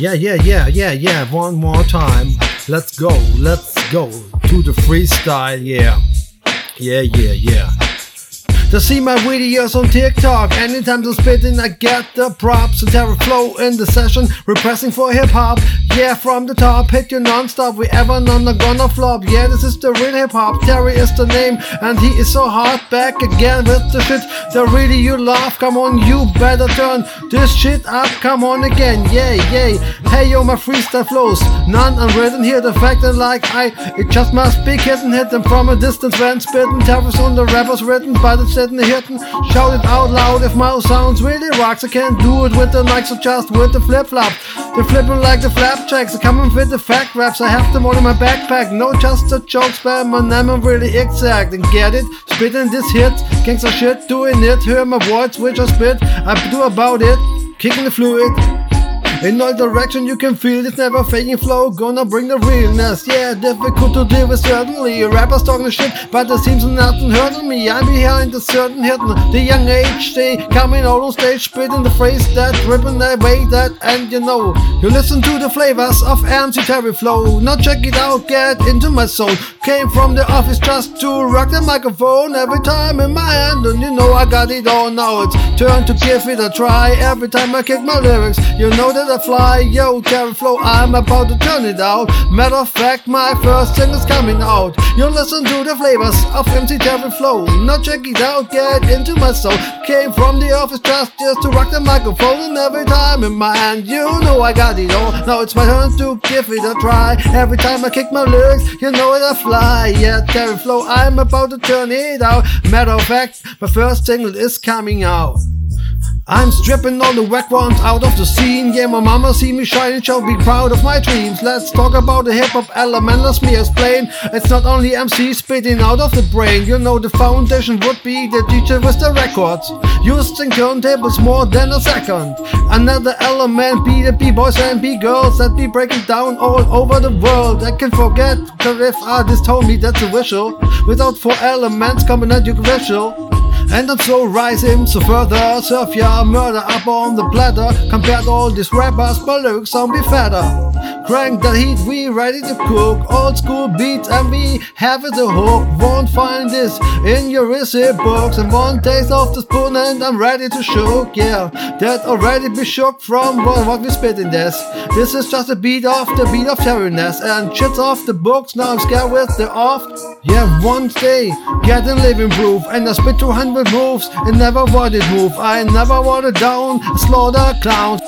Yeah, yeah, yeah, yeah, yeah. One more time. Let's go, let's go to the freestyle. Yeah, yeah, yeah, yeah. To see my videos on TikTok, anytime I'm spitting, I get the props. A terror flow in the session, repressing for hip hop. Yeah, from the top, hit you non-stop. We ever none are gonna flop. Yeah, this is the real hip hop. Terry is the name, and he is so hard back again with the shit. The really you love. Come on, you better turn this shit up. Come on again, yay, yay. Hey yo, my freestyle flows, none unwritten here. The fact that like I, it just must be hidden, hit them from a distance when spitting. Terrors on the rappers written, but it's sitting hitting. Shout it out loud if my sounds really rocks. I can't do it with the mic, so just with the flip flop. They're flipping like the flapjacks. I coming with the fact raps. I have them all in my backpack. No, just a joke spam. My name I'm really exact. And get it? Spitting this hit. Gangsta shit, doing it. Hear my words, which I spit. I do about it. Kicking the fluid. In all direction you can feel this never faking flow Gonna bring the realness, yeah, difficult to deal with certainly. Rappers talking shit, but it seems nothing hurting me. I'm behind the certain hidden, the young age They coming out on stage, spitting the phrase that Ripping way that, and you know. You listen to the flavors of MC Terry flow. Now check it out, get into my soul Came from the office just to rock the microphone Every time in my hand, and you know I got it all Now it's turn to give it a try Every time I kick my lyrics, you know that I fly, yo, Terry Flow, I'm about to turn it out. Matter of fact, my first single's coming out. You listen to the flavors of MC Terry Flow. Now check it out, get into my soul. Came from the office just, just to rock the microphone, and every time in my hand, you know I got it all. Now it's my turn to give it a try. Every time I kick my lyrics, you know that I fly. Yeah, Terry Flow, I'm about to turn it out. Matter of fact, my first single is coming out. I'm stripping all the whack ones out of the scene. Yeah, my mama see me shining, she'll be proud of my dreams. Let's talk about the hip hop element, let me explain. It's not only MC spitting out of the brain. You know, the foundation would be the teacher with the records. Using turntables more than a second. Another element be the B-boys and B-girls that be breaking down all over the world. I can forget the riff artist told me that's a visual. Without four elements coming at you visual. And I'm so rising, so further. Surf ya murder up on the platter Compared to all these rappers, my lyrics sound be fatter. Crank that heat, we ready to cook. Old school beats and we have it a hook. Won't find this in your recipe books. And one taste of the spoon and I'm ready to shook Yeah, that already be shook from what, what we spit in this. This is just a beat of the beat of terroriness And shit's off the books, now I'm scared with the off. Yeah, one day, get getting living proof. And I spit 200 moves and never wanted move. I never wanted down, slaughter clowns.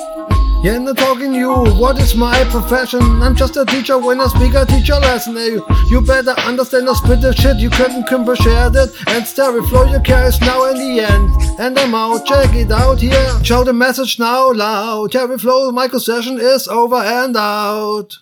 Yeah, I'm talking you, what is my profession? I'm just a teacher when I speak, a lesson. Hey, you better understand or spit the shit, you couldn't share it And Stereo Flow your cares now in the end. And I'm out, check it out here. Show the message now loud. Terry Flow, Michael session is over and out.